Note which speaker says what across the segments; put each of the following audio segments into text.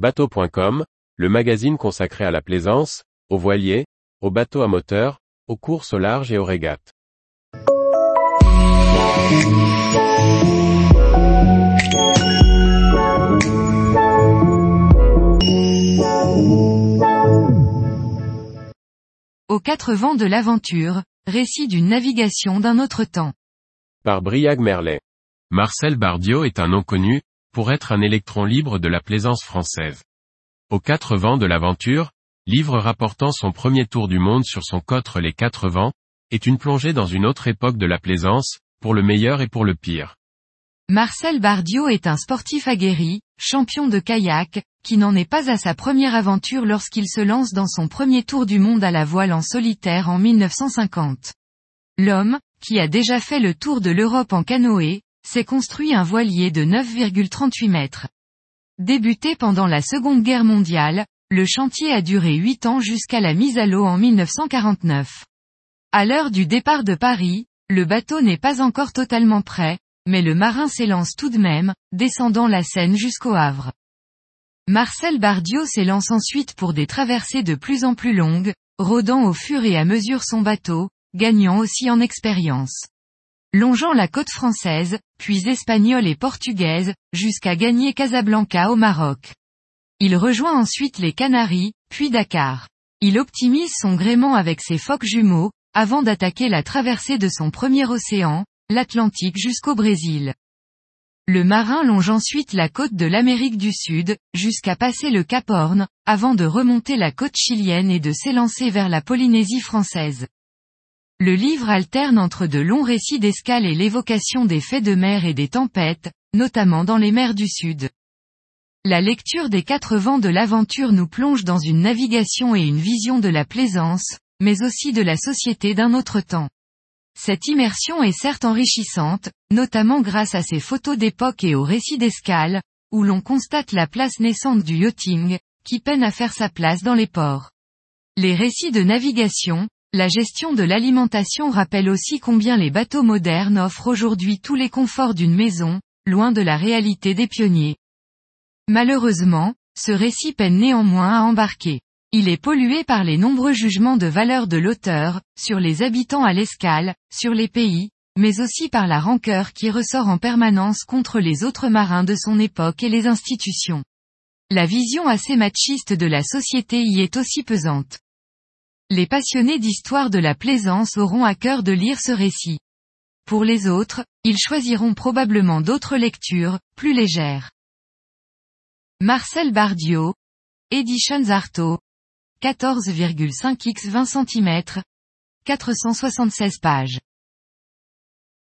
Speaker 1: Bateau.com, le magazine consacré à la plaisance, aux voiliers, aux bateaux à moteur, aux courses au large et aux régates.
Speaker 2: Aux quatre vents de l'aventure, récit d'une navigation d'un autre temps.
Speaker 1: Par Briag Merlet. Marcel Bardiot est un nom connu, pour être un électron libre de la plaisance française. Aux quatre vents de l'aventure, livre rapportant son premier tour du monde sur son cotre Les Quatre Vents, est une plongée dans une autre époque de la plaisance, pour le meilleur et pour le pire.
Speaker 2: Marcel Bardiot est un sportif aguerri, champion de kayak, qui n'en est pas à sa première aventure lorsqu'il se lance dans son premier tour du monde à la voile en solitaire en 1950. L'homme, qui a déjà fait le tour de l'Europe en canoë, s'est construit un voilier de 9,38 mètres. Débuté pendant la Seconde Guerre mondiale, le chantier a duré 8 ans jusqu'à la mise à l'eau en 1949. À l'heure du départ de Paris, le bateau n'est pas encore totalement prêt, mais le marin s'élance tout de même, descendant la Seine jusqu'au Havre. Marcel Bardiot s'élance ensuite pour des traversées de plus en plus longues, rodant au fur et à mesure son bateau, gagnant aussi en expérience. Longeant la côte française, puis espagnole et portugaise, jusqu'à gagner Casablanca au Maroc. Il rejoint ensuite les Canaries, puis Dakar. Il optimise son gréement avec ses phoques jumeaux, avant d'attaquer la traversée de son premier océan, l'Atlantique jusqu'au Brésil. Le marin longe ensuite la côte de l'Amérique du Sud, jusqu'à passer le Cap Horn, avant de remonter la côte chilienne et de s'élancer vers la Polynésie française. Le livre alterne entre de longs récits d'escale et l'évocation des faits de mer et des tempêtes, notamment dans les mers du Sud. La lecture des quatre vents de l'aventure nous plonge dans une navigation et une vision de la plaisance, mais aussi de la société d'un autre temps. Cette immersion est certes enrichissante, notamment grâce à ses photos d'époque et aux récits d'escale, où l'on constate la place naissante du yachting, qui peine à faire sa place dans les ports. Les récits de navigation, la gestion de l'alimentation rappelle aussi combien les bateaux modernes offrent aujourd'hui tous les conforts d'une maison, loin de la réalité des pionniers. Malheureusement, ce récit peine néanmoins à embarquer. Il est pollué par les nombreux jugements de valeur de l'auteur, sur les habitants à l'escale, sur les pays, mais aussi par la rancœur qui ressort en permanence contre les autres marins de son époque et les institutions. La vision assez machiste de la société y est aussi pesante. Les passionnés d'histoire de la plaisance auront à cœur de lire ce récit. Pour les autres, ils choisiront probablement d'autres lectures, plus légères. Marcel Bardiot, Editions Artaud, 14,5 x 20 cm, 476 pages.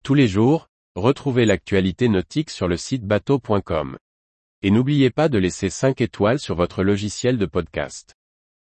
Speaker 1: Tous les jours, retrouvez l'actualité nautique sur le site bateau.com. Et n'oubliez pas de laisser 5 étoiles sur votre logiciel de podcast.